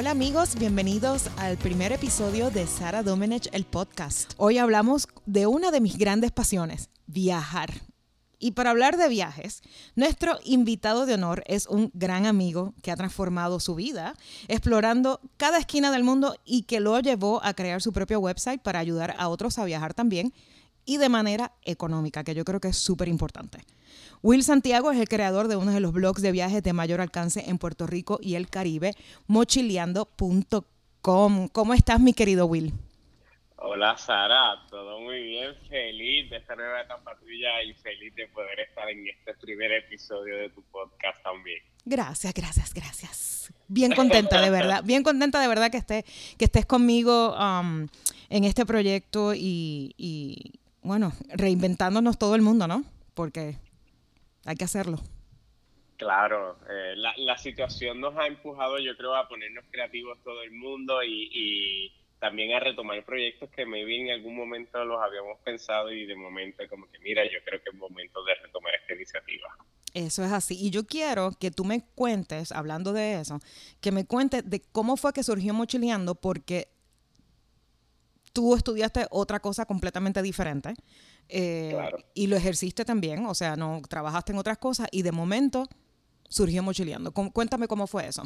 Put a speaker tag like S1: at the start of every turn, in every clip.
S1: Hola amigos, bienvenidos al primer episodio de Sara Domenech, el podcast. Hoy hablamos de una de mis grandes pasiones, viajar. Y para hablar de viajes, nuestro invitado de honor es un gran amigo que ha transformado su vida explorando cada esquina del mundo y que lo llevó a crear su propio website para ayudar a otros a viajar también y de manera económica, que yo creo que es súper importante. Will Santiago es el creador de uno de los blogs de viajes de mayor alcance en Puerto Rico y el Caribe, mochileando.com. ¿Cómo estás, mi querido Will?
S2: Hola Sara, todo muy bien, feliz de esta nueva etapa tuya y feliz de poder estar en este primer episodio de tu podcast también.
S1: Gracias, gracias, gracias. Bien contenta de verdad, bien contenta de verdad que, esté, que estés conmigo um, en este proyecto y, y, bueno, reinventándonos todo el mundo, ¿no? Porque hay que hacerlo.
S2: Claro, eh, la, la, situación nos ha empujado, yo creo, a ponernos creativos todo el mundo y, y, también a retomar proyectos que maybe en algún momento los habíamos pensado y de momento como que, mira, yo creo que es momento de retomar esta iniciativa.
S1: Eso es así. Y yo quiero que tú me cuentes, hablando de eso, que me cuentes de cómo fue que surgió Mochileando, porque tú estudiaste otra cosa completamente diferente eh,
S2: claro.
S1: y lo ejerciste también, o sea, no trabajaste en otras cosas y de momento surgió Mochileando. Cuéntame cómo fue eso.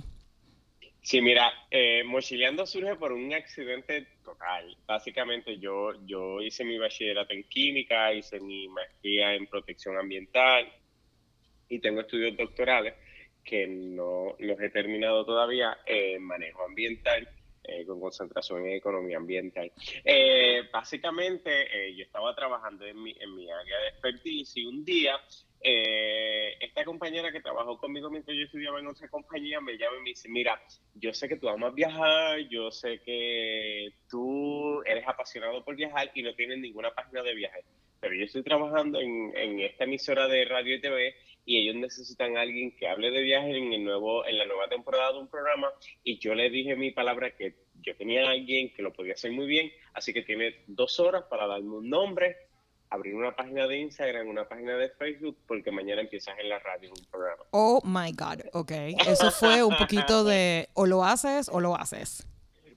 S2: Sí, mira, eh, Mochileando surge por un accidente total. Básicamente yo, yo hice mi bachillerato en química, hice mi maestría en protección ambiental y tengo estudios doctorales que no los he terminado todavía en manejo ambiental eh, con concentración en economía ambiental. Eh, básicamente, eh, yo estaba trabajando en mi, en mi área de expertise y un día eh, esta compañera que trabajó conmigo mientras yo estudiaba en otra compañía me llama y me dice, mira, yo sé que tú amas viajar, yo sé que tú eres apasionado por viajar y no tienes ninguna página de viaje, pero yo estoy trabajando en, en esta emisora de radio y TV y ellos necesitan a alguien que hable de viajes en el nuevo en la nueva temporada de un programa y yo le dije mi palabra que yo tenía a alguien que lo podía hacer muy bien, así que tiene dos horas para darme un nombre, abrir una página de Instagram, una página de Facebook, porque mañana empiezas en la radio un programa.
S1: Oh my God, ok. Eso fue un poquito de o lo haces o lo haces.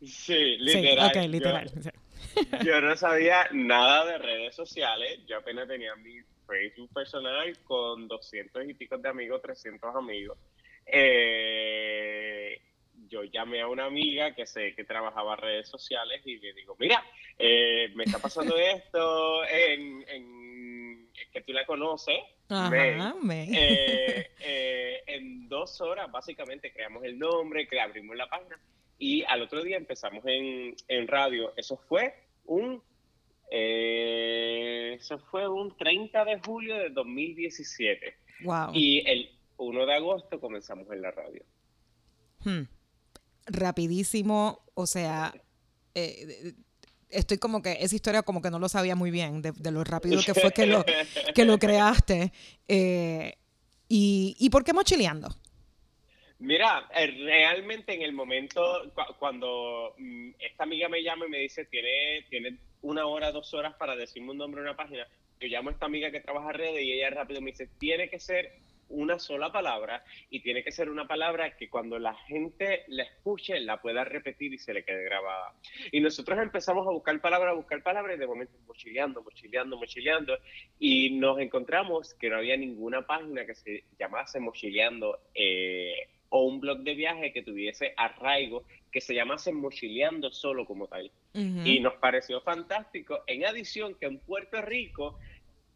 S2: Sí, literal.
S1: Sí, ok, literal.
S2: Yo, yo no sabía nada de redes sociales, yo apenas tenía mi Facebook personal con 200 y pico de amigos, 300 amigos. Eh, yo llamé a una amiga que sé que trabajaba redes sociales y le digo, mira, eh, me está pasando esto en, en, que tú la conoces.
S1: Ajá.
S2: Eh, eh, en dos horas básicamente creamos el nombre, que abrimos la página y al otro día empezamos en, en radio. Eso fue un eh, eso fue un 30 de julio de 2017.
S1: Wow.
S2: Y el 1 de agosto comenzamos en la radio.
S1: Hmm. Rapidísimo, o sea, eh, estoy como que, esa historia como que no lo sabía muy bien, de, de lo rápido que fue que lo, que lo creaste. Eh, y, ¿Y por qué mochileando?
S2: Mira, eh, realmente en el momento cu cuando mm, esta amiga me llama y me dice, tiene, tiene una hora, dos horas para decirme un nombre de una página, yo llamo a esta amiga que trabaja redes y ella rápido me dice, tiene que ser una sola palabra y tiene que ser una palabra que cuando la gente la escuche la pueda repetir y se le quede grabada. Y nosotros empezamos a buscar palabras, a buscar palabras y de momento mochileando, mochileando, mochileando y nos encontramos que no había ninguna página que se llamase mochileando eh, o un blog de viaje que tuviese arraigo que se llamase Mochileando solo como tal.
S1: Uh -huh.
S2: Y nos pareció fantástico. En adición, que en Puerto Rico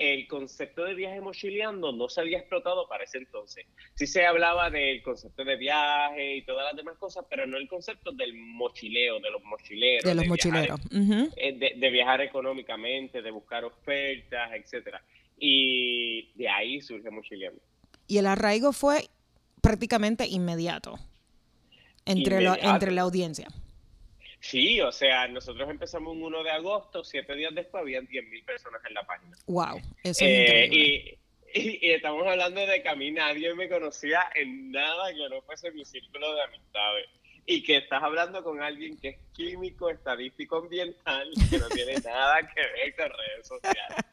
S2: el concepto de viaje mochileando no se había explotado para ese entonces. Sí se hablaba del concepto de viaje y todas las demás cosas, pero no el concepto del mochileo, de los mochileros.
S1: De los de mochileros.
S2: Viajar,
S1: uh -huh.
S2: de, de, viajar económicamente, de buscar ofertas, etcétera. Y de ahí surge mochileando.
S1: Y el arraigo fue prácticamente inmediato entre,
S2: inmediato.
S1: Lo, entre la audiencia.
S2: Sí, o sea, nosotros empezamos un 1 de agosto, siete días después habían 10.000 personas en la página.
S1: ¡Wow! Eso es
S2: eh,
S1: increíble.
S2: Y, y, y, estamos hablando de que a mí nadie me conocía en nada que no fuese mi círculo de amistades. Y que estás hablando con alguien que es químico, estadístico, ambiental, que no tiene nada que ver con redes sociales.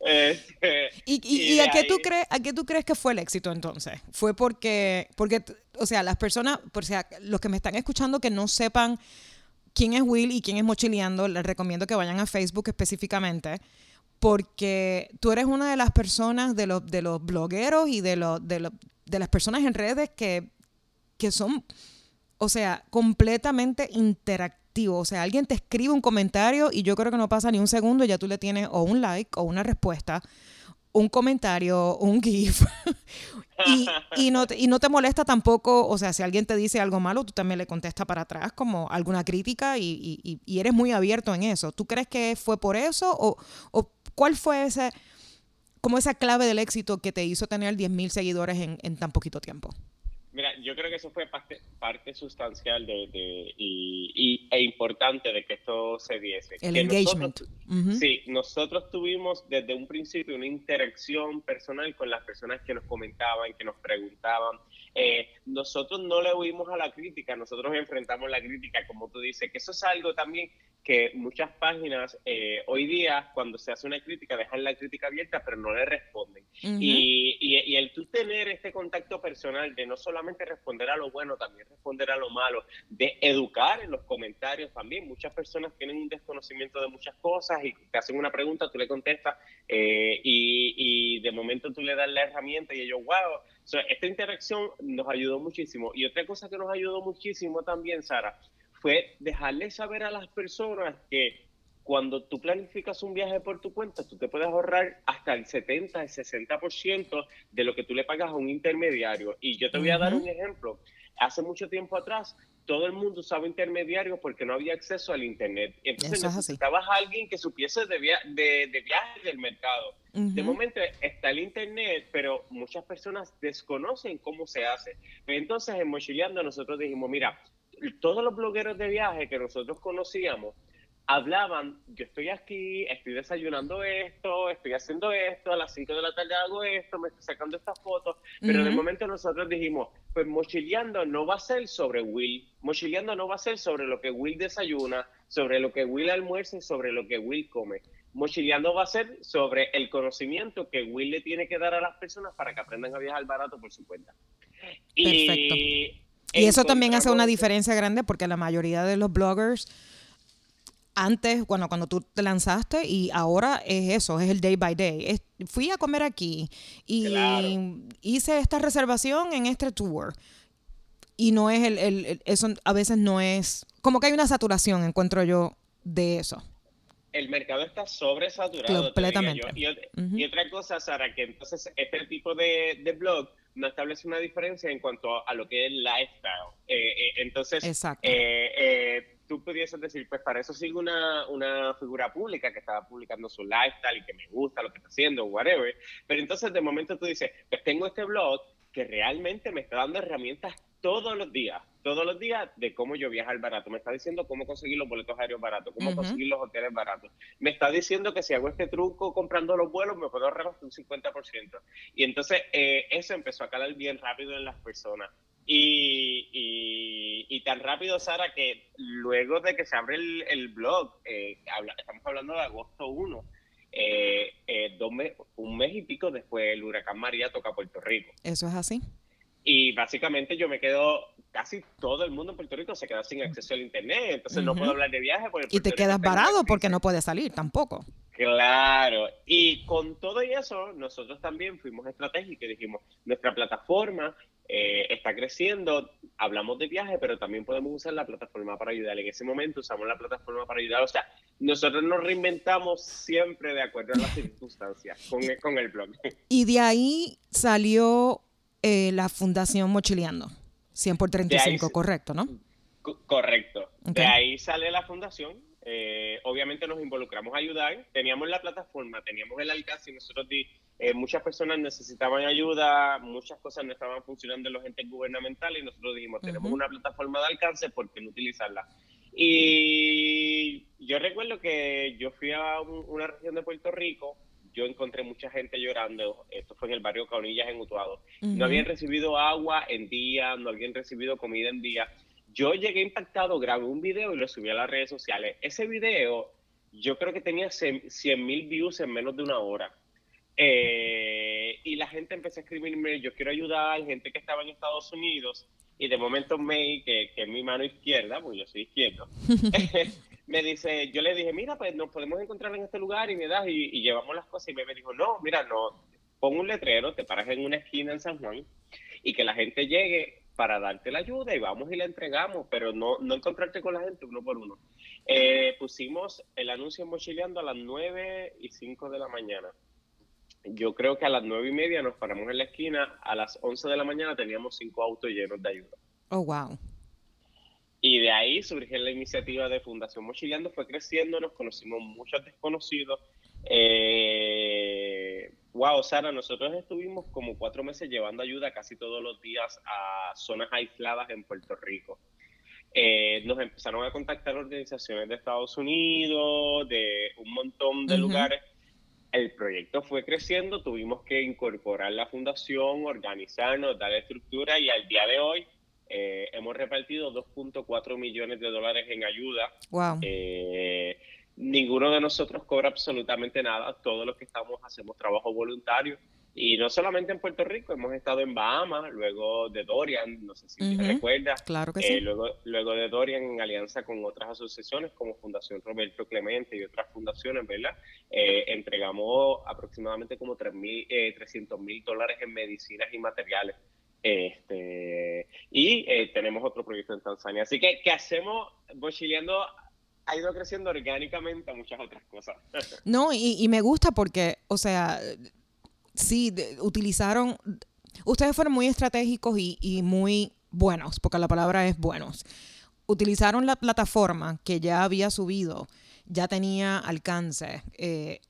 S1: Este, ¿Y, y, y, a, qué ahí... tú crees, a qué tú crees que fue el éxito entonces? ¿Fue porque, porque o sea, las personas, por sea, los que me están escuchando que no sepan quién es Will y quién es Mochileando, les recomiendo que vayan a Facebook específicamente, porque tú eres una de las personas, de los, de los blogueros y de, los, de, de las personas en redes que, que son, o sea, completamente O sea, alguien te escribe un comentario y yo creo que no pasa ni un segundo y ya tú le tienes o un like o una respuesta un comentario, un GIF, y, no y no te molesta tampoco, o sea, si alguien te dice algo malo, tú también le contestas para atrás como alguna crítica y, eres muy abierto en eso. ¿Tú crees que fue por eso o, o cuál fue ese, como esa clave del éxito que te hizo tener 10.000 seguidores en, en tan poquito tiempo?
S2: Yo creo que eso fue parte, parte sustancial de, y, e importante de que esto se diese.
S1: El engagement.
S2: Sí, nosotros tuvimos desde un principio una interacción personal con las personas que nos comentaban, que nos preguntaban. Eh, nosotros no le huimos a la crítica, nosotros enfrentamos la crítica, como tú dices, que eso es algo también que muchas páginas eh, hoy día, cuando se hace una crítica, dejan la crítica abierta, pero no le responden. y, y, el tú tener este contacto personal de no solamente responder a lo bueno, también responder a lo malo, de educar en los comentarios también. Muchas personas tienen un desconocimiento de muchas cosas y te hacen una pregunta, tú le contestas eh, y, y, de momento tú le das la herramienta y ellos, wow. esta interacción nos ayudó muchísimo. Y otra cosa que nos ayudó muchísimo también, Sara, fue dejarle saber a las personas que cuando tú planificas un viaje por tu cuenta, tú te puedes ahorrar hasta el 70, el 60% de lo que tú le pagas a un intermediario. Y yo te voy a dar un ejemplo. Hace mucho tiempo atrás, todo el mundo usaba intermediarios porque no había acceso al Internet. Entonces necesitabas a alguien que supiese de, de, de viajes del mercado. De momento está el Internet, pero muchas personas desconocen cómo se hace. Entonces en Mochileando nosotros dijimos, mira, todos los blogueros de viaje que nosotros conocíamos hablaban, yo estoy aquí, estoy desayunando esto, estoy haciendo esto, a las 5 de la tarde hago esto, me estoy sacando estas fotos, pero de momento nosotros dijimos, pues mochileando no va a ser sobre Will, mochileando no va a ser sobre lo que Will desayuna, sobre lo que Will almuerza y sobre lo que Will come. Mochileando va a ser sobre el conocimiento que Will le tiene que dar a las personas para que aprendan a viajar barato por su cuenta.
S1: Y y eso también hace una diferencia grande porque la mayoría de los bloggers antes, bueno, cuando tú te lanzaste y ahora es eso, es el day by day. fui a comer aquí y hice esta reservación en este tour. Y no es el, el, eso a veces no es, como que hay una saturación, encuentro yo, de eso.
S2: El mercado está sobresaturado.
S1: Completamente.
S2: Y, otra cosa, Sara, que entonces este tipo de, de blog no establece una diferencia en cuanto a lo que es lifestyle. Eh, eh, entonces, eh, tú pudieses decir, pues para eso sigo una, una figura pública que estaba publicando su lifestyle y que me gusta lo que está haciendo, whatever. Pero entonces de momento tú dices, pues tengo este blog que realmente me está dando herramientas todos los días, todos los días de cómo yo viajar barato. Me está diciendo cómo conseguir los boletos aéreos baratos, cómo conseguir los hoteles baratos. Me está diciendo que si hago este truco comprando los vuelos me puedo ahorrar hasta un 50%. Y entonces eh, eso empezó a calar bien rápido en las personas. Y, y, tan rápido, Sara, que luego de que se abre el, blog, eh, estamos hablando de agosto 1, eh, eh un mes y pico después el huracán María toca Puerto Rico.
S1: Eso es así.
S2: Y básicamente yo me quedo, casi todo el mundo en Puerto Rico se queda sin acceso al internet, entonces no puedo hablar de viaje.
S1: y te quedas varado porque no puedes salir tampoco.
S2: Claro, y con todo y eso, nosotros también fuimos estratégicos y dijimos, nuestra plataforma eh, está creciendo, hablamos de viaje, pero también podemos usar la plataforma para ayudar. En ese momento usamos la plataforma para ayudar. O sea, nosotros nos reinventamos siempre de acuerdo a las circunstancias con, con el blog.
S1: Y de ahí salió eh, la Fundación Mochileando, 100 por 35, correcto, ¿no?
S2: Correcto. De ahí sale la fundación. Eh, obviamente nos involucramos a ayudar. Teníamos la plataforma, teníamos el alcance y nosotros eh, muchas personas necesitaban ayuda, muchas cosas no estaban funcionando en los entes gubernamentales y nosotros dijimos, tenemos una plataforma de alcance, ¿por qué no utilizarla? Y yo recuerdo que yo fui a una región de Puerto Rico, yo encontré mucha gente llorando, esto fue en el barrio Caunillas en Utuado, no habían recibido agua en día, no habían recibido comida en día. Yo llegué impactado, grabé un video y lo subí a las redes sociales. Ese video yo creo que tenía 100 mil views en menos de una hora. Eh, y la gente empezó a escribirme, yo quiero ayudar, gente que estaba en Estados Unidos. Y de momento May, que, que es mi mano izquierda, porque yo soy izquierdo, me dice, yo le dije, mira, pues nos podemos encontrar en este lugar y me das y, llevamos las cosas. Y me, dijo, no, mira, no, pon un letrero, te paras en una esquina en San Juan y que la gente llegue para darte la ayuda y vamos y la entregamos, pero no, no encontrarte con la gente uno por uno. Eh, pusimos el anuncio en Mochileando a las 9 y 5 de la mañana. Yo creo que a las 9 y media nos paramos en la esquina, a las 11 de la mañana teníamos cinco autos llenos de ayuda.
S1: Oh, wow.
S2: Y de ahí surgió la iniciativa de Fundación Mochileando, fue creciendo, nos conocimos muchos desconocidos. Eh, wow, Sara, nosotros estuvimos como cuatro meses llevando ayuda casi todos los días a zonas aisladas en Puerto Rico. Eh, nos empezaron a contactar organizaciones de Estados Unidos, de un montón de lugares. El proyecto fue creciendo, tuvimos que incorporar la fundación, organizarnos, dar estructura y al día de hoy eh, hemos repartido 2.4 millones de dólares en ayuda.
S1: Wow.
S2: Eh, ninguno de nosotros cobra absolutamente nada. Todos los que estamos hacemos trabajo voluntario. Y no solamente en Puerto Rico, hemos estado en Bahamas, luego de Dorian, no sé si te recuerdas.
S1: Claro que
S2: eh,
S1: sí.
S2: luego, luego de Dorian, en alianza con otras asociaciones como Fundación Roberto Clemente y otras fundaciones, ¿verdad? entregamos aproximadamente como 300 mil dólares en medicinas y materiales este, y eh, tenemos otro proyecto en Tanzania. Así que, ¿qué hacemos? Bochileando ha ido creciendo orgánicamente a muchas otras cosas.
S1: No, y, me gusta porque, o sea, sí, utilizaron, ustedes fueron muy estratégicos y, muy buenos, porque la palabra es buenos. Utilizaron la plataforma que ya había subido, ya tenía alcance. Eh,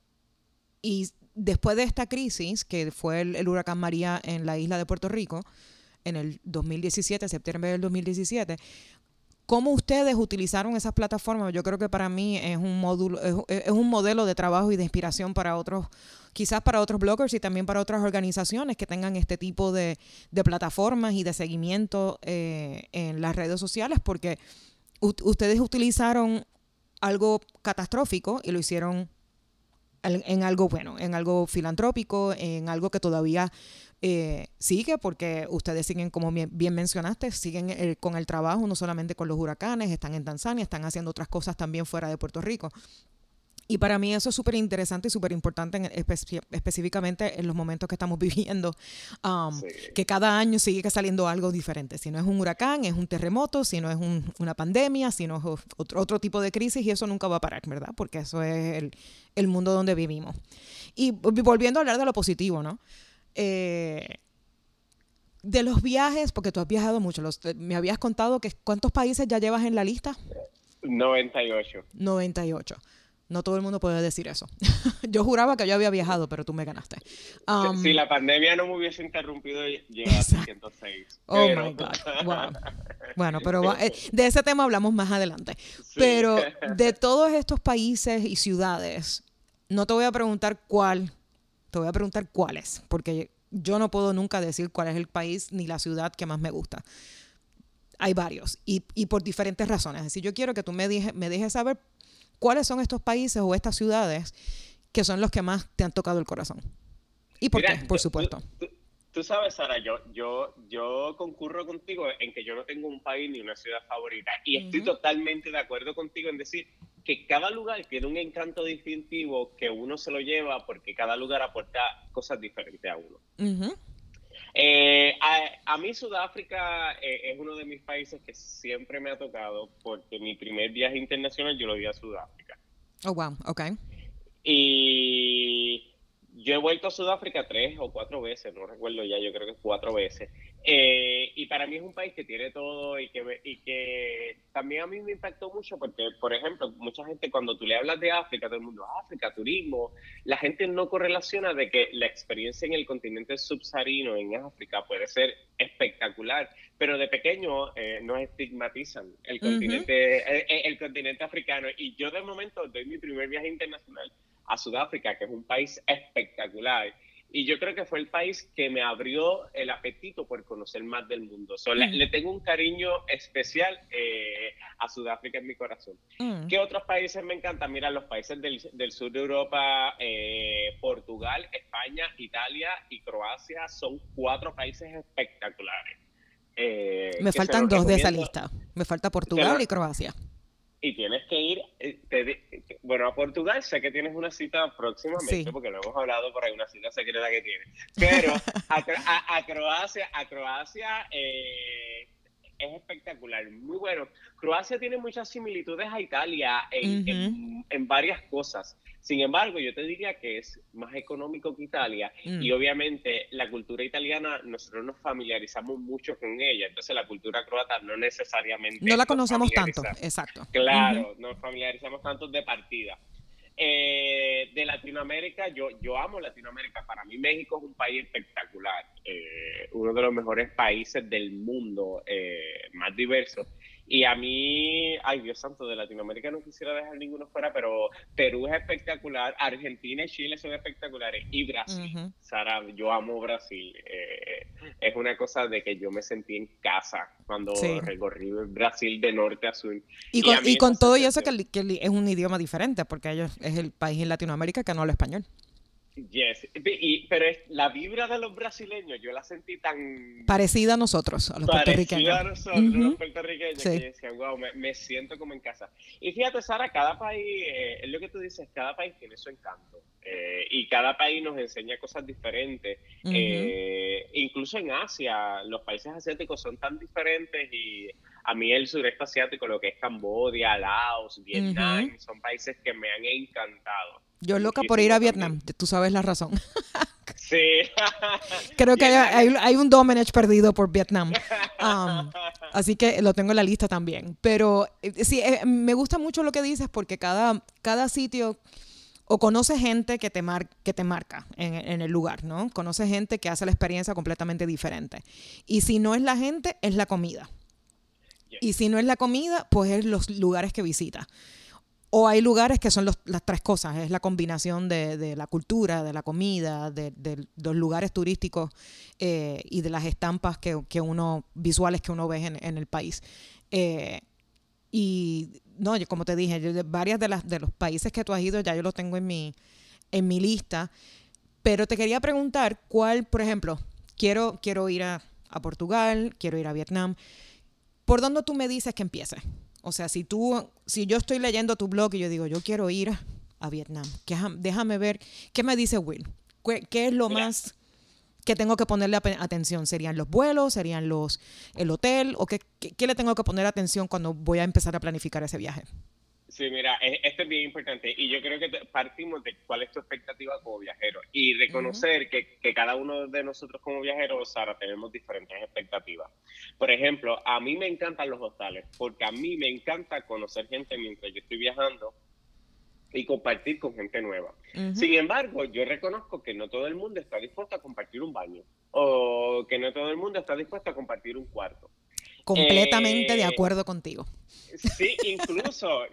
S1: y después de esta crisis, que fue el, huracán María en la isla de Puerto Rico, en el 2017, septiembre del 2017, ¿cómo ustedes utilizaron esas plataformas? Yo creo que para mí es un módulo, es, un modelo de trabajo y de inspiración para otros, quizás para otros bloggers y también para otras organizaciones que tengan este tipo de, plataformas y de seguimiento eh, en las redes sociales, porque ustedes utilizaron algo catastrófico y lo hicieron en algo bueno, en algo filantrópico, en algo que todavía eh, sigue, porque ustedes siguen, como bien mencionaste, siguen con el trabajo, no solamente con los huracanes, están en Tanzania, están haciendo otras cosas también fuera de Puerto Rico. Y para mí eso es súper interesante y súper importante específicamente en los momentos que estamos viviendo, um, que cada año sigue saliendo algo diferente. Si no es un huracán, es un terremoto, si no es una pandemia, si no es otro, otro tipo de crisis y eso nunca va a parar, ¿verdad? Porque eso es el, el mundo donde vivimos. Y volviendo a hablar de lo positivo, ¿no? Eh, de los viajes, porque tú has viajado mucho, los, me habías contado que cuántos países ya llevas en la lista.
S2: 98.
S1: 98. No todo el mundo puede decir eso. yo juraba que yo había viajado, pero tú me ganaste.
S2: Um, si la pandemia no me hubiese interrumpido, llega a 106.
S1: Oh my God. Wow. Bueno, pero eh, de ese tema hablamos más adelante. Pero de todos estos países y ciudades, no te voy a preguntar cuál, te voy a preguntar cuáles, porque yo no puedo nunca decir cuál es el país ni la ciudad que más me gusta. Hay varios y, y por diferentes razones. Así yo quiero que tú me, dije, me dejes saber ¿cuáles son estos países o estas ciudades que son los que más te han tocado el corazón? ¿Y por qué? Por supuesto.
S2: Tú, sabes, Sara, yo, yo, yo concurro contigo en que yo no tengo un país ni una ciudad favorita. Y estoy totalmente de acuerdo contigo en decir que cada lugar tiene un encanto distintivo que uno se lo lleva porque cada lugar aporta cosas diferentes a uno. Eh, a, mí Sudáfrica eh, es uno de mis países que siempre me ha tocado porque mi primer viaje internacional yo lo di a Sudáfrica.
S1: Oh, wow, ok.
S2: Y yo he vuelto a Sudáfrica tres o cuatro veces, no recuerdo ya, yo creo que cuatro veces. Eh, y para mí es un país que tiene todo y que, y que también a mí me impactó mucho porque, por ejemplo, mucha gente cuando tú le hablas de África, todo el mundo, África, turismo, la gente no correlaciona de que la experiencia en el continente subsahariano, en África, puede ser espectacular, pero de pequeño eh, nos estigmatizan el continente, el continente africano. Y yo de momento doy mi primer viaje internacional a Sudáfrica, que es un país espectacular. Y yo creo que fue el país que me abrió el apetito por conocer más del mundo. le, tengo un cariño especial eh, a Sudáfrica en mi corazón. Mm. ¿Qué otros países me encantan? Mira, los países del, sur de Europa, eh, Portugal, España, Italia y Croacia son cuatro países espectaculares. Eh,
S1: Me faltan dos de esa lista. Me falta Portugal y Croacia.
S2: Y tienes que ir, eh, te di- bueno, a Portugal sé que tienes una cita próximamente,
S1: Sí.
S2: porque lo hemos hablado por ahí, una cita secreta que tienes. Pero a, a- a Croacia, a Croacia eh, es espectacular, muy bueno. Croacia tiene muchas similitudes a Italia en- en varias cosas. Sin embargo, yo te diría que es más económico que Italia
S1: Mm.
S2: y obviamente la cultura italiana nosotros nos familiarizamos mucho con ella, entonces la cultura croata no necesariamente
S1: No la conocemos tanto, exacto.
S2: Claro, nos familiarizamos tanto de partida. Eh, de Latinoamérica, yo, yo amo Latinoamérica. Para mí México es un país espectacular, eh, uno de los mejores países del mundo, eh, más diverso. Y a mí, ay Dios santo, de Latinoamérica no quisiera dejar ninguno fuera, pero Perú es espectacular, Argentina y Chile son espectaculares, y Brasil. Sara, yo amo Brasil. eh, es una cosa de que yo me sentí en casa cuando
S1: Sí.
S2: recorrí Brasil de norte a sur.
S1: Y con, y con todo y eso que, que es un idioma diferente, porque ellos es el país en Latinoamérica que no habla español.
S2: Yes, y, pero es, la vibra de los brasileños yo la sentí tan
S1: Parecida a nosotros, a los
S2: parecida
S1: puertorriqueños.
S2: a nosotros,
S1: Ujú.
S2: los puertorriqueños,
S1: Sí.
S2: que yo decía, wow, me, me siento como en casa. Y fíjate, Sara, cada país, eh, es lo que tú dices, cada país tiene su encanto. eh, y cada país nos enseña cosas diferentes. Eh, incluso en Asia, los países asiáticos son tan diferentes y a mí el sureste asiático, lo que es Cambodia, Laos, Vietnam, son países que me han encantado.
S1: Yo loca por ir a Vietnam, tú sabes la razón.
S2: Sí.
S1: Creo que hay, hay- hay un Domenech perdido por Vietnam. Um, así que lo tengo en la lista también. Pero eh, sí, eh, me gusta mucho lo que dices porque cada, cada sitio o conoce gente que te, mar- que te marca en, en el lugar, ¿no? Conoce gente que hace la experiencia completamente diferente. Y si no es la gente, es la comida. Y si no es la comida, pues es los lugares que visita. O hay lugares que son los- las tres cosas, es la combinación de, la cultura, de la comida, de, los lugares turísticos eh, y de las estampas que, uno, visuales que uno ve en, el país. Eh, y no, yo, como te dije, yo varias de los países que tú has ido ya yo lo tengo en mi, en mi lista. Pero te quería preguntar cuál, por ejemplo, quiero, quiero ir a, a Portugal, quiero ir a Vietnam. ¿Por dónde tú me dices que empiece? O sea, si tú, si yo estoy leyendo tu blog y yo digo, yo quiero ir a Vietnam, que ja- déjame ver, ¿qué me dice Will? ¿Qué, qué es lo
S2: Mira.
S1: más que tengo que ponerle atención? ¿Serían los vuelos? ¿Serían los el hotel? ¿O qué, qué, qué le tengo que poner atención cuando voy a empezar a planificar ese viaje?
S2: Sí, mira, e- esto es bien importante y yo creo que partimos de cuál es tu expectativa como viajero y reconocer que, que cada uno de nosotros como viajeros, Sara, tenemos diferentes expectativas. Por ejemplo, a mí me encantan los hostales porque a mí me encanta conocer gente mientras yo estoy viajando y compartir con gente nueva. Sin embargo, yo reconozco que no todo el mundo está dispuesto a compartir un baño o que no todo el mundo está dispuesto a compartir un cuarto.
S1: Completamente de
S2: Eh,
S1: acuerdo contigo.
S2: Sí, incluso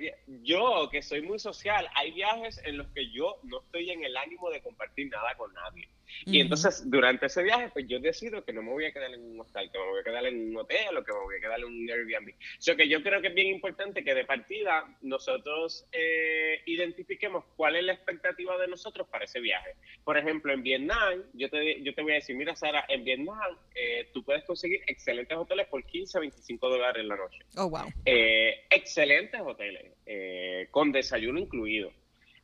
S2: yo que soy muy social, hay viajes en los que yo no estoy en el ánimo de compartir nada con nadie. Y
S1: Ujú.
S2: entonces durante ese viaje, pues yo decido que no me voy a quedar en un hostal, que me voy a quedar en un hotel o que me voy a quedar en un Airbnb. O sea que yo creo que es bien importante que de partida nosotros eh, identifiquemos cuál es la expectativa de nosotros para ese viaje. Por ejemplo, en Vietnam, yo te, yo te voy a decir, mira Sara, en Vietnam eh, tú puedes conseguir excelentes hoteles por 15 a 25 dólares la noche.
S1: Oh, wow.
S2: Eh, excelentes hoteles, eh, con desayuno incluido.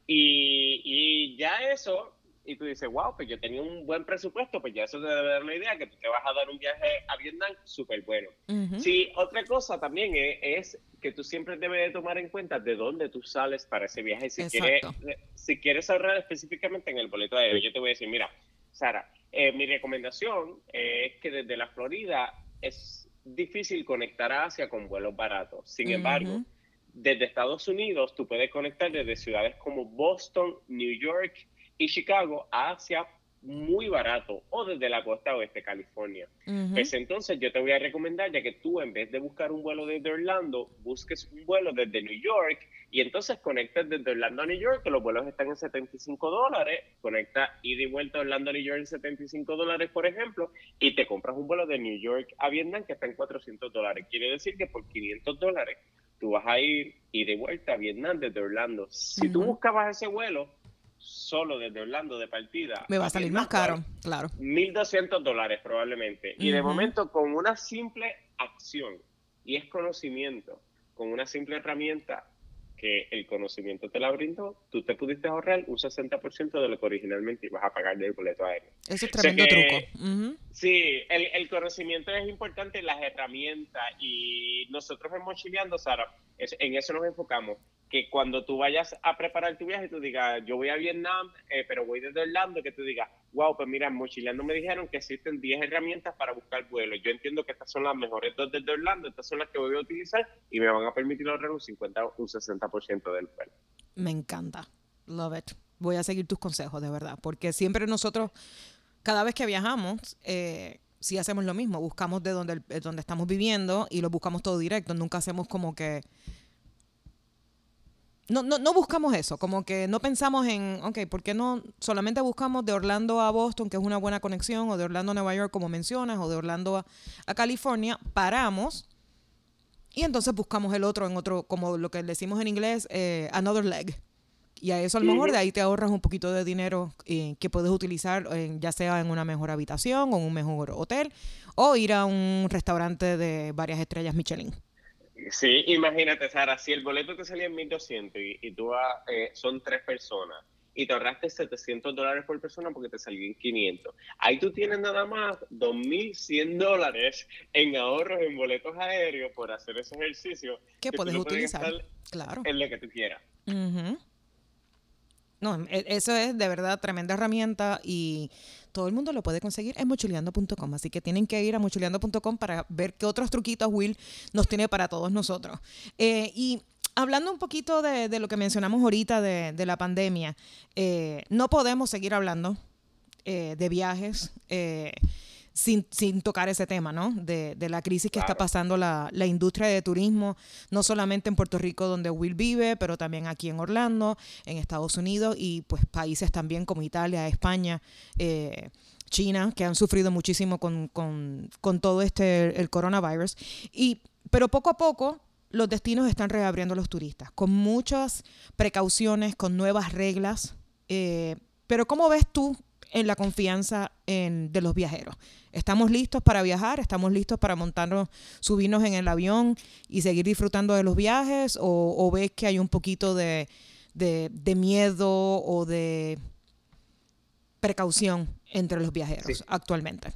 S2: Y, y ya eso, y tú dices, wow, pues yo tenía un buen presupuesto, pues ya eso te debe dar una idea que tú te vas a dar un viaje a Vietnam súper bueno.
S1: Ujú.
S2: Sí, otra cosa también es, es que tú siempre debes de tomar en cuenta de dónde tú sales para ese viaje. Si quieres,
S1: Exacto.
S2: si quieres ahorrar específicamente en el boleto aéreo, yo te voy a decir, mira, Sara, eh, mi recomendación eh, es que desde la Florida es difícil conectar a Asia con vuelos baratos. Sin embargo, desde Estados Unidos tú puedes conectar desde ciudades como Boston, New York y Chicago a Asia muy barato o desde la costa oeste, California.
S1: Ujú.
S2: Pues entonces yo te voy a recomendar ya que tú en vez de buscar un vuelo desde Orlando, busques un vuelo desde New York y entonces conectas desde Orlando a New York, que los vuelos están en 75 dólares, conecta ida y vuelta a Orlando a New York en 75 dólares, por ejemplo, y te compras un vuelo de New York a Vietnam que está en 400 dólares. Quiere decir que por 500 dólares tú vas a ir y de vuelta a Vietnam desde Orlando. Si tú buscabas ese vuelo, solo desde Orlando de partida.
S1: Me va a salir más caro, claro.
S2: 1.200 dólares probablemente. Y de momento con una simple acción, y es conocimiento, con una simple herramienta, que el conocimiento te la brindó, tú te pudiste ahorrar un 60% de lo que originalmente ibas a pagar del boleto aéreo.
S1: Eso es tremendo truco.
S2: Sí, el, el, conocimiento es importante, las herramientas, y nosotros en Mochileando, Sara, en eso nos enfocamos que cuando tú vayas a preparar tu viaje, tú digas, yo voy a Vietnam, eh, pero voy desde Orlando, que tú digas, wow, pues mira, mochileando me dijeron que existen 10 herramientas para buscar vuelos. Yo entiendo que estas son las mejores dos desde Orlando, estas son las que voy a utilizar y me van a permitir ahorrar un 50 o un 60% del vuelo.
S1: Me encanta. Love it. Voy a seguir tus consejos, de verdad, porque siempre nosotros, cada vez que viajamos, eh, sí hacemos lo mismo, buscamos de donde, de donde estamos viviendo y lo buscamos todo directo, nunca hacemos como que no, no, no buscamos eso, como que no pensamos en, ok, ¿por qué no solamente buscamos de Orlando a Boston, que es una buena conexión, o de Orlando a Nueva York, como mencionas, o de Orlando a, California? Paramos y entonces buscamos el otro en otro, como lo que decimos en inglés, eh, another leg. Y a eso a lo mejor de ahí te ahorras un poquito de dinero eh, que puedes utilizar ya sea en una mejor habitación o en un mejor hotel o ir a un restaurante de varias estrellas Michelin.
S2: Sí, imagínate, Sara, si el boleto te salía en 1200 y, y tú eh, son tres personas y te ahorraste 700 dólares por persona porque te salió en 500. Ahí tú tienes nada más 2.100 dólares en ahorros en boletos aéreos por hacer ese ejercicio.
S1: Que, puedes utilizar, claro.
S2: En lo que tú quieras.
S1: No, e, eso es de verdad tremenda herramienta y todo el mundo lo puede conseguir en mochuleando.com. Así que tienen que ir a mochuleando.com para ver qué otros truquitos Will nos tiene para todos nosotros. Eh, y hablando un poquito de, lo que mencionamos ahorita de, la pandemia, eh, no podemos seguir hablando eh, de viajes sin, sin, tocar ese tema, ¿no? De, de la crisis que está pasando la, la, industria de turismo, no solamente en Puerto Rico donde Will vive, pero también aquí en Orlando, en Estados Unidos y pues países también como Italia, España, eh, China, que han sufrido muchísimo con, con, con todo este, el coronavirus. Y, pero poco a poco los destinos están reabriendo a los turistas, con muchas precauciones, con nuevas reglas. Eh, pero ¿cómo ves tú en la confianza en, de los viajeros. Estamos listos para viajar, estamos listos para montarnos, subirnos en el avión y seguir disfrutando de los viajes o, ves que hay un poquito de, miedo o de precaución entre los viajeros actualmente.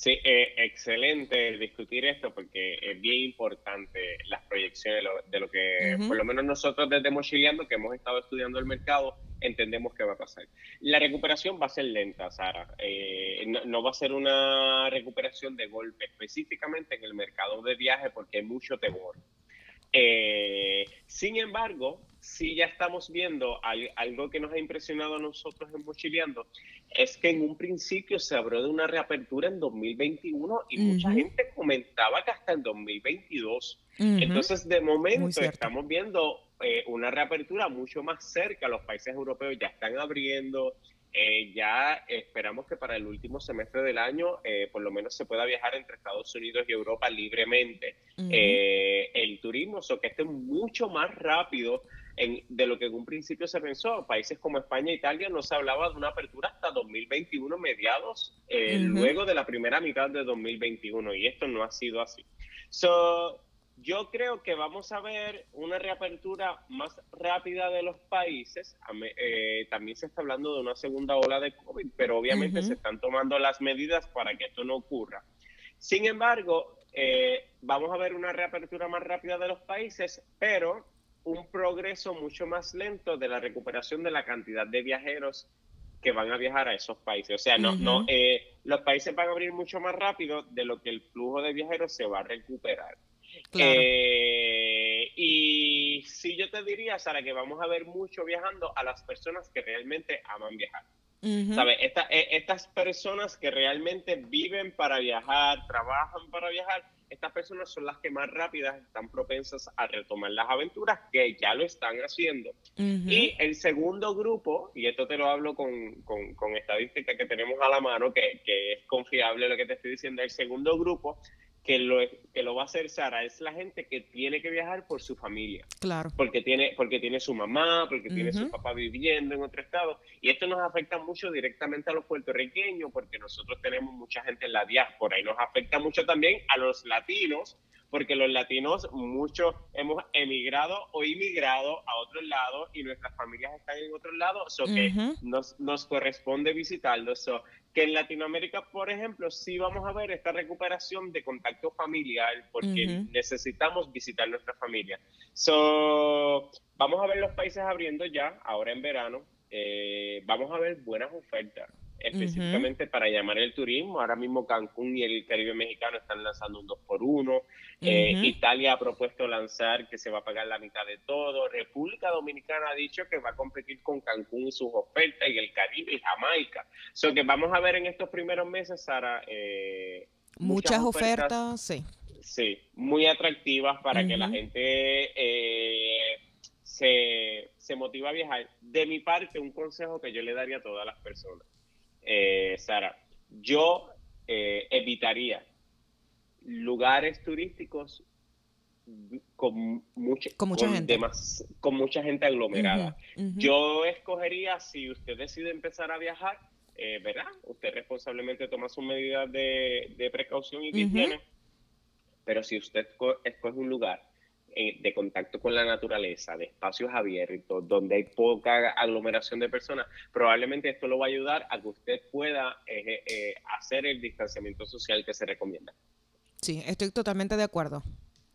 S2: Sí, eh, excelente discutir esto porque es bien importante las proyecciones de lo, que, por lo menos nosotros desde Mochileando, que hemos estado estudiando el mercado, entendemos que va a pasar. La recuperación va a ser lenta, Sara. Eh, no, va a ser una recuperación de golpe, específicamente en el mercado de viaje, porque hay mucho temor. Eh, sin embargo, si ya estamos viendo algo que nos ha impresionado a nosotros en Mochileando, es que en un principio se habló de una reapertura en 2021 y mucha gente comentaba que hasta en 2022. Entonces, de momento estamos viendo eh, una reapertura mucho más cerca. Los países europeos ya están abriendo. Eh, ya esperamos que para el último semestre del año eh, por lo menos se pueda viajar entre Estados Unidos y Europa libremente el turismo, o que esté mucho más rápido de lo que en un principio se pensó. Países como España e Italia no se hablaba de una apertura hasta 2021, mediados, eh, luego de la primera mitad de 2021, y esto no ha sido así. So, yo creo que vamos a ver una reapertura más rápida de los países. Eh, también se está hablando de una segunda ola de COVID, pero obviamente se están tomando las medidas para que esto no ocurra. Sin embargo, eh, vamos a ver una reapertura más rápida de los países, pero un progreso mucho más lento de la recuperación de la cantidad de viajeros que van a viajar a esos países. O sea, no, no, eh, los países van a abrir mucho más rápido de lo que el flujo de viajeros se va a recuperar. Eh, y sí yo te diría, Sara, que vamos a ver mucho viajando a las personas que realmente aman viajar. ¿Sabes? Eh, estas personas que realmente viven para viajar, trabajan para viajar, estas personas son las que más rápidas están propensas a retomar las aventuras, que ya lo están haciendo. Y el segundo grupo, y esto te lo hablo con, con, estadística que tenemos a la mano, que, que, es confiable lo que te estoy diciendo, el segundo grupo que lo, que lo va a hacer Sara es la gente que tiene que viajar por su familia.
S1: Claro.
S2: Porque tiene, porque tiene su mamá, porque tiene su papá viviendo en otro estado. Y esto nos afecta mucho directamente a los puertorriqueños, porque nosotros tenemos mucha gente en la diáspora y nos afecta mucho también a los latinos porque los latinos muchos hemos emigrado o inmigrado a otros lados y nuestras familias están en otros lados, so que nos, nos corresponde visitarlos. So, que en Latinoamérica, por ejemplo, sí vamos a ver esta recuperación de contacto familiar porque necesitamos visitar nuestra familia. So, vamos a ver los países abriendo ya, ahora en verano. Eh, vamos a ver buenas ofertas específicamente para llamar el turismo. Ahora mismo Cancún y el Caribe mexicano están lanzando un 2 por 1 eh, Italia ha propuesto lanzar que se va a pagar la mitad de todo. República Dominicana ha dicho que va a competir con Cancún y sus ofertas y el Caribe y Jamaica. So que vamos a ver en estos primeros meses, Sara.
S1: Eh, muchas, ofertas, sí.
S2: Sí, muy atractivas para que la gente eh, se, se motiva a viajar. De mi parte, un consejo que yo le daría a todas las personas eh, Sara, yo eh, evitaría lugares turísticos con, mucha,
S1: con mucha gente.
S2: con mucha gente aglomerada. Yo escogería, si usted decide empezar a viajar, eh, ¿verdad? Usted responsablemente toma sus medidas de, precaución y higiene, pero si usted escoge un lugar de contacto con la naturaleza, de espacios abiertos, donde hay poca aglomeración de personas, probablemente esto lo va a ayudar a que usted pueda eh, eh, hacer el distanciamiento social que se recomienda.
S1: Sí, estoy totalmente de acuerdo.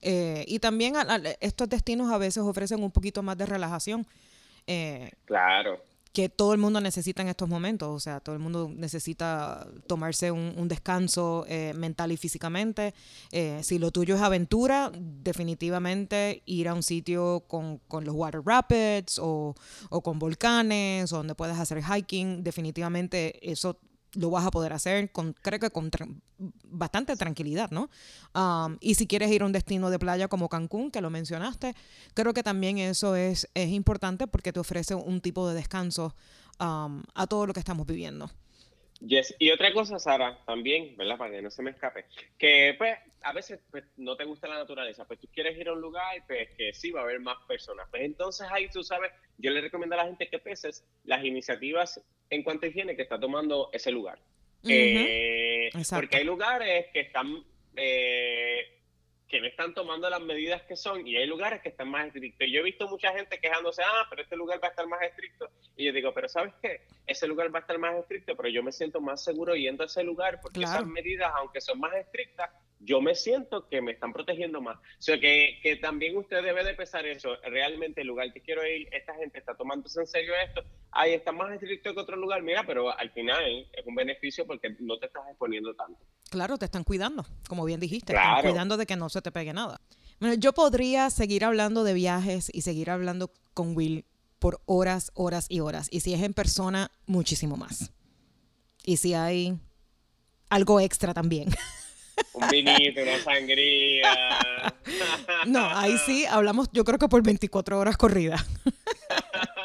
S1: y también estos destinos a veces ofrecen un poquito más de relajación.
S2: claro
S1: que todo el mundo necesita en estos momentos. O sea, todo el mundo necesita tomarse un, descanso eh, mental y físicamente. Eh, si lo tuyo es aventura, definitivamente ir a un sitio con, con los water rapids o, o con volcanes, donde puedes hacer hiking, definitivamente eso lo vas a poder hacer con, creo que con bastante tranquilidad, ¿no? Um, y si quieres ir a un destino de playa como Cancún, que lo mencionaste, creo que también eso es, es importante porque te ofrece un tipo de descanso um, a todo lo que estamos viviendo.
S2: Yes. Y otra cosa, Sara, también, ¿verdad? Para que no se me escape, que pues a veces pues, no te gusta la naturaleza, pues tú quieres ir a un lugar pues que sí va a haber más personas. Pues entonces ahí tú sabes, yo le recomiendo a la gente que peses las iniciativas en cuanto a higiene que está tomando ese lugar. Eh, porque hay lugares que están eh, que no están tomando las medidas que son y hay lugares que están más estrictos. Yo he visto mucha gente quejándose, ah, pero este lugar va a estar más estricto. Y yo digo, pero ¿sabes qué? Ese lugar va a estar más estricto, pero yo me siento más seguro yendo a ese lugar porque esas medidas, aunque son más estrictas, yo me siento que me están protegiendo más. O sea, que, que también usted debe de pensar eso. Realmente el lugar que quiero ir, esta gente está tomándose en serio esto. Ahí está más estricto que otro lugar. Mira, pero al final es un beneficio porque no te estás exponiendo tanto.
S1: Claro, te están cuidando, como bien dijiste. Están cuidando de que no se te pegue nada. Bueno, yo podría seguir hablando de viajes y seguir hablando con Will por horas, horas y horas. Y si es en persona, muchísimo más. Y si hay algo extra también.
S2: Un vinito, una sangría.
S1: No, ahí sí hablamos, yo creo que por 24 horas corrida.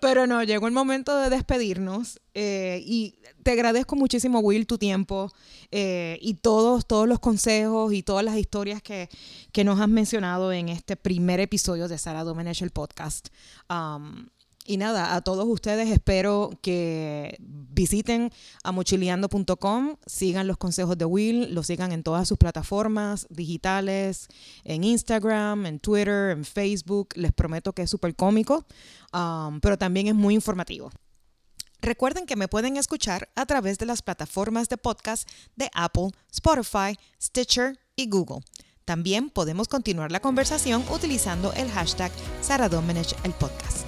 S1: Pero no, llegó el momento de despedirnos eh, y te agradezco muchísimo, Will, tu tiempo eh, y todos, todos los consejos y todas las historias que, que, nos has mencionado en este primer episodio de Sara Domenech, el podcast. Um, y nada, a todos ustedes espero que visiten a mochileando.com, sigan los consejos de Will, lo sigan en todas sus plataformas digitales, en Instagram, en Twitter, en Facebook. Les prometo que es súper cómico, um, pero también es muy informativo. Recuerden que me pueden escuchar a través de las plataformas de podcast de Apple, Spotify, Stitcher y Google. También podemos continuar la conversación utilizando el hashtag Sara el podcast.